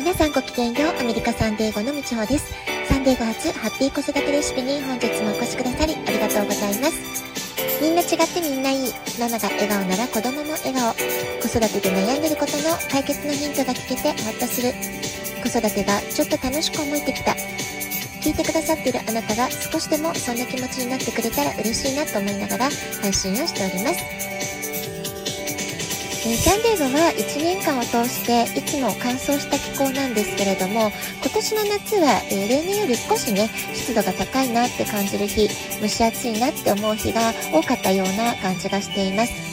皆さんごきげんよう、アメリカサンデーゴのみちほです。サンデーゴ初ハッピー子育てレシピに本日もお越しくださりありがとうございます。みんな違ってみんないい。ママが笑顔なら子供も笑顔。子育てで悩んでることの解決のヒントが聞けてほっとする。子育てがちょっと楽しく思えてきた。聞いてくださっているあなたが少しでもそんな気持ちになってくれたら嬉しいなと思いながら配信をしております。えー、キャンデードは1年間を通していつも乾燥した気候なんですけれども今年の夏は、えー、例年より少しね湿度が高いなって感じる日蒸し暑いなって思う日が多かったような感じがしています。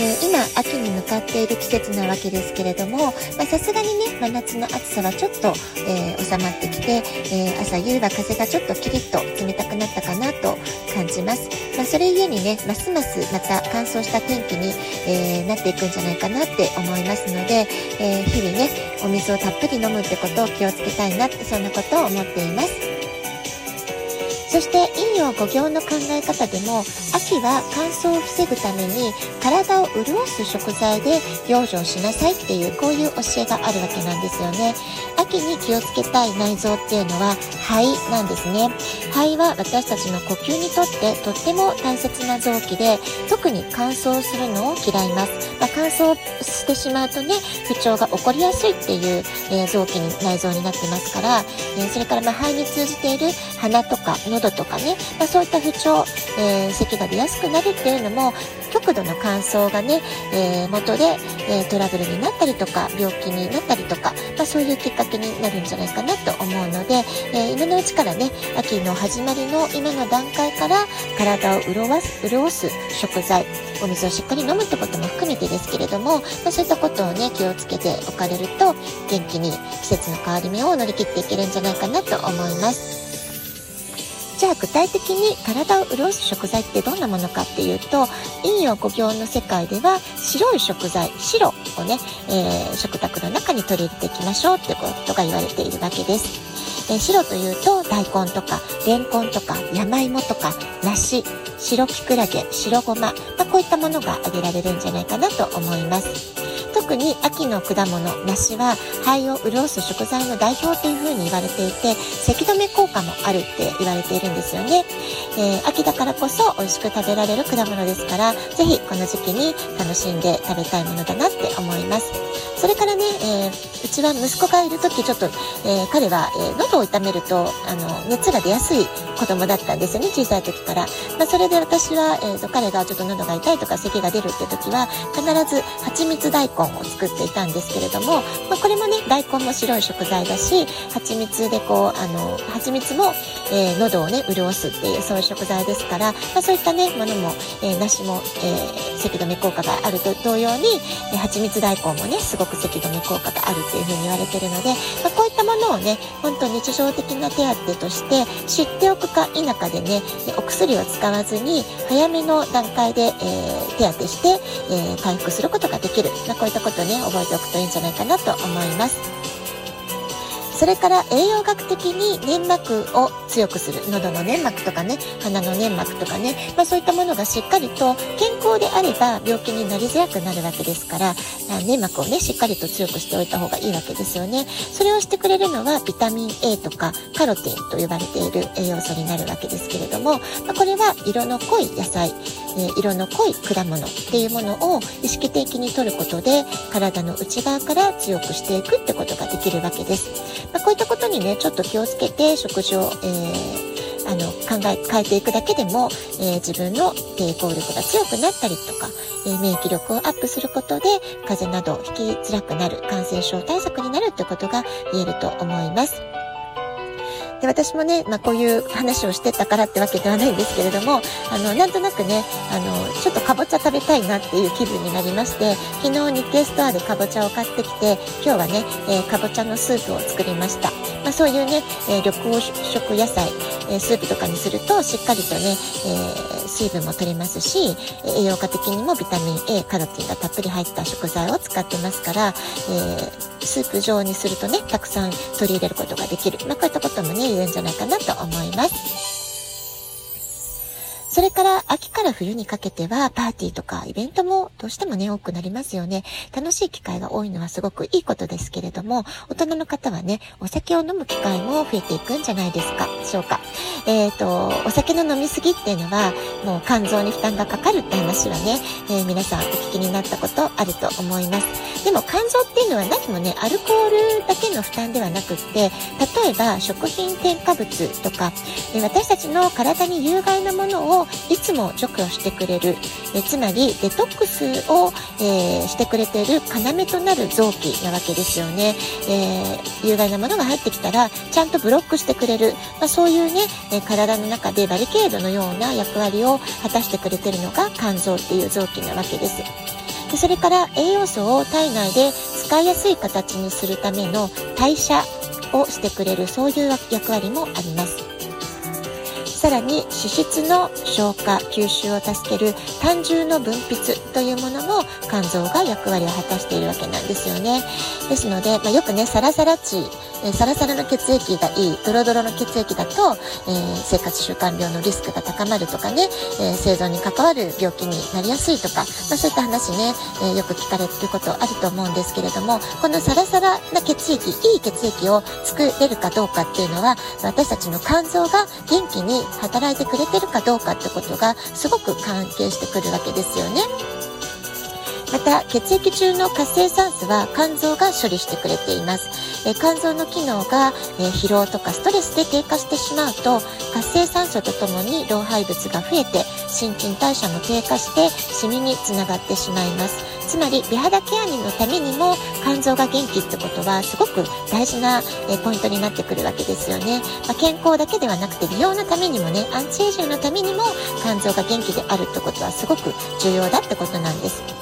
えー、今秋に向かっている季節なわけですけれどもさすがにね真夏の暑さはちょっと、えー、収まってきて、えー、朝夕は風がちょっとキリッと冷たくなったかなと感じます、まあ、それゆえにねますますまた乾燥した天気に、えなっていくんじゃないかなって思いますので、え日々ねお水をたっぷり飲むってことを気をつけたいなってそんなことを思っています。そして陰陽五行の考え方でも秋は乾燥を防ぐために体を潤す食材で養生しなさいっていうこういう教えがあるわけなんですよね。秋に気をつけたい内臓っていうのは肺なんですね。肺は私たちの呼吸にとってとっても大切な臓器で特に乾燥するのを嫌います、まあ、乾燥してしまうとね不調が起こりやすいっていう、えー、臓器に内臓になってますから、えー、それからま肺に通じている鼻とか喉とかね、まあ、そういった不調、えー、咳が出やすくなるっていうのも極度の乾燥がね、えー、元で、えー、トラブルになったりとか病気になったりとか、まあ、そういうきっかけになるんじゃないかなと思うので、えー、今のうちからね秋の始まりの今の段階から体を潤す潤す食材お水をしっかり飲むってことも含めてですけれども、まあ、そういったことをね気をつけておかれると元気に季節の変わり目を乗り切っていけるんじゃないかなと思います。じゃあ具体的に体を潤す食材ってどんなものかっていうと陰陽五行の世界では白い食材白をね、えー、食卓の中に取り入れていきましょうってことが言われているわけです。えー、白というと大根とかレンコンとか山芋とか梨白きくらげ白ごま、まあ、こういったものが挙げられるんじゃないかなと思います。特に秋の果物梨は肺を潤す食材の代表というふうに言われていて咳止め効果もあるって言われているんですよね、えー、秋だからこそ美味しく食べられる果物ですから是非この時期に楽しんで食べたいものだなって思います。それからね、えー、うちは息子がいる時ちょっと、えー、彼は、え喉を痛めるとあの熱が出やすい子供だったんですよね小さい時から、まあ、それで私は、えーと、彼がちょっと喉が痛いとか咳が出るって時は必ず蜂蜜大根を作っていたんですけれども、まあ、これもね大根も白い食材だし蜂蜜でこうあの蜂蜜も、えー、喉をね潤すっていうそういう食材ですから、まあ、そういったねものも、えー、梨も、えー、咳止め効果があると同様に、えー、蜂蜜大根もねすごく咳止め効果があるっていうふうに言われてるので、まあ、こういったものをね本当に日常的な手当として知っておくか否かでねお薬を使わずに早めの段階で、えー、手当てして、えー、回復することができる、まあ、こういったことね覚えておくといいんじゃないかなと思います。それから栄養学的に粘膜を強くする喉の粘膜とかね鼻の粘膜とかね、まあ、そういったものがしっかりと健康であれば病気になりづらくなるわけですから粘膜をねしっかりと強くしておいた方がいいわけですよね。それをしてくれるのはビタミン A とかカロテンと呼ばれている栄養素になるわけですけれども、まあ、これは色の濃い野菜、えー、色の濃い果物っていうものを意識的に摂ることで体の内側から強くしていくってことができるわけですまあ、こういったことにねちょっと気をつけて食事を、えー、あの考え変えていくだけでも、えー、自分の抵抗力が強くなったりとか、えー、免疫力をアップすることで風邪など引きづらくなる感染症対策になるってことが言えると思います。で私もね、まあ、こういう話をしてたからってわけではないんですけれどもあのなんとなくねあのちょっとかぼちゃ食べたいなっていう気分になりまして昨日日経ストアでかぼちゃを買ってきて今日はね、えー、かぼちゃのスープを作りました、まあ、そういうね、えー、緑黄色野菜、えー、スープとかにするとしっかりとね、え水分も取れますし栄養価的にもビタミン A カロテンがたっぷり入った食材を使ってますから、えスープ状にするとねたくさん取り入れることができる、まあ、こういったこともね言えるんじゃないかなと思います。それから秋から冬にかけてはパーティーとかイベントもどうしてもね、多くなりますよね。楽しい機会が多いのはすごくいいことですけれども、大人の方はね、お酒を飲む機会も増えていくんじゃないですか、でしょうか。えっ、ー、と、お酒の飲みすぎっていうのは、もう肝臓に負担がかかるって話はね、えー、皆さんお聞きになったことあると思います。でも肝臓っていうのは何もね、アルコールだけの負担ではなくって、例えば食品添加物とか、え、私たちの体に有害なものをいつも除去してくれる、えつまりデトックスを、えしてくれている要となる臓器なわけですよね。え有害なものが入ってきたら、ちゃんとブロックしてくれる、まあ、そういうね、え体の中でバリケードのような役割を果たしてくれてるのが肝臓っていう臓器なわけです。でそれから栄養素を体内で使いやすい形にするための代謝をしてくれるそういう役割もあります。さらに脂質の消化吸収を助ける胆汁の分泌というものも肝臓が役割を果たしているわけなんですよね。ですので、まあ、よくねサラサラ値えサラサラの血液がいいドロドロの血液だと、えー、生活習慣病のリスクが高まるとかね、えー、生存に関わる病気になりやすいとか、まあ、そういった話ね、えー、よく聞かれることあると思うんですけれどもこのサラサラな血液いい血液を作れるかどうかっていうのは私たちの肝臓が元気に働いてくれてるかどうかってことがすごく関係してくるわけですよね。また血液中の活性酸素は肝臓が処理してくれています、え肝臓の機能が、え疲労とかストレスで低下してしまうと活性酸素とともに老廃物が増えて新陳代謝も低下してシミにつながってしまいます。つまり美肌ケアのためにも肝臓が元気ってことはすごく大事な、えポイントになってくるわけですよね、まあ、健康だけではなくて美容のためにもねアンチエイジングのためにも肝臓が元気であるってことはすごく重要だってことなんです。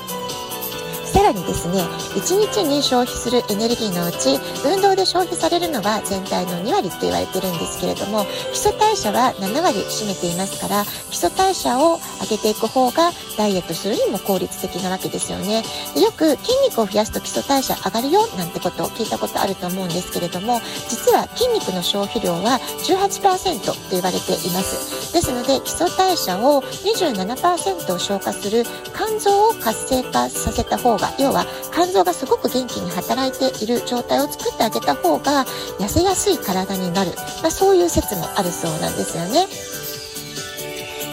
さらにですね1日に消費するエネルギーのうち運動で消費されるのは全体の2割って言われてるんですけれども基礎代謝は7割占めていますから基礎代謝を上げていく方がダイエットするにも効率的なわけですよね。でよく筋肉を増やすと基礎代謝上がるよなんてことを聞いたことあると思うんですけれども実は筋肉の消費量は18%と言われています。ですので基礎代謝を27%消化する肝臓を活性化させた方が要は肝臓がすごく元気に働いている状態を作ってあげた方が痩せやすい体になる、まあ、そういう説もあるそうなんですよね。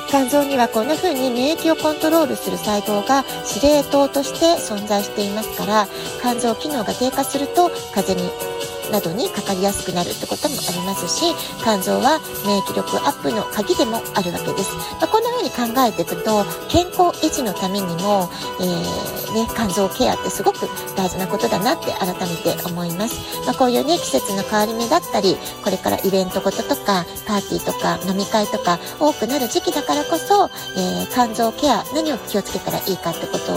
肝臓にはこんな風に免疫をコントロールする細胞が司令塔として存在していますから肝臓機能が低下すると風邪になどにかかりやすくなるってこともありますし肝臓は免疫力アップの鍵でもあるわけです、まあ、こんな風に考えていくと健康維持のためにも、えー、ね、肝臓ケアってすごく大事なことだなって改めて思います、まあ、こういうね季節の変わり目だったりこれからイベントごととかパーティーとか飲み会とか多くなる時期だからこそ、えー、肝臓ケア何を気をつけたらいいかってこと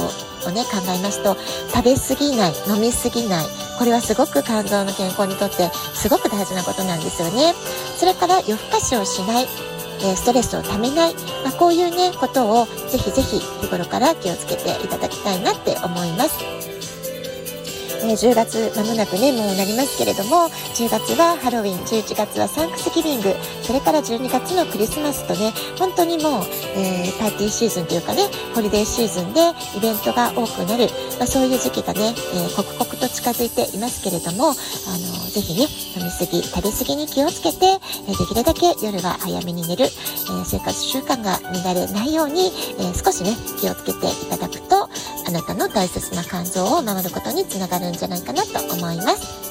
をね考えますと食べ過ぎない飲み過ぎないこれはすごく肝臓の健康にとってすごく大事なことなんですよね。それから夜更かしをしない。えストレスをためない、まあ、こういうねことをぜひぜひ日頃から気をつけていただきたいなって思います。え、10月まもなくね、もうなりますけれども、10月はハロウィン、11月はサンクスギビング、それから12月のクリスマスとね、本当にもう、えー、パーティーシーズンというかね、ホリデーシーズンでイベントが多くなる、まあ、そういう時期がね、えー、刻々と近づいていますけれども、あの、ぜひね、飲みすぎ、食べ過ぎに気をつけて、えできるだけ夜は早めに寝る、え生活習慣が乱れないように、え少しね、気をつけていただくと、あなたの大切な肝臓を守ることにつながるんじゃないかなと思います。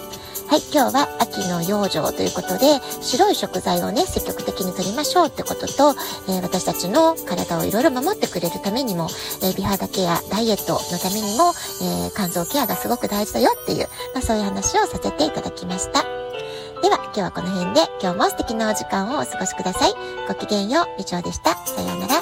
はい、今日は秋の養生ということで、白い食材をね、積極的に取りましょうってことと、えー、私たちの体をいろいろ守ってくれるためにも、えー、美肌ケア、ダイエットのためにも、えー、肝臓ケアがすごく大事だよっていう、まあ、そういう話をさせていただきました。では、今日はこの辺で、今日も素敵なお時間をお過ごしください。ごきげんよう、以上でした。さようなら。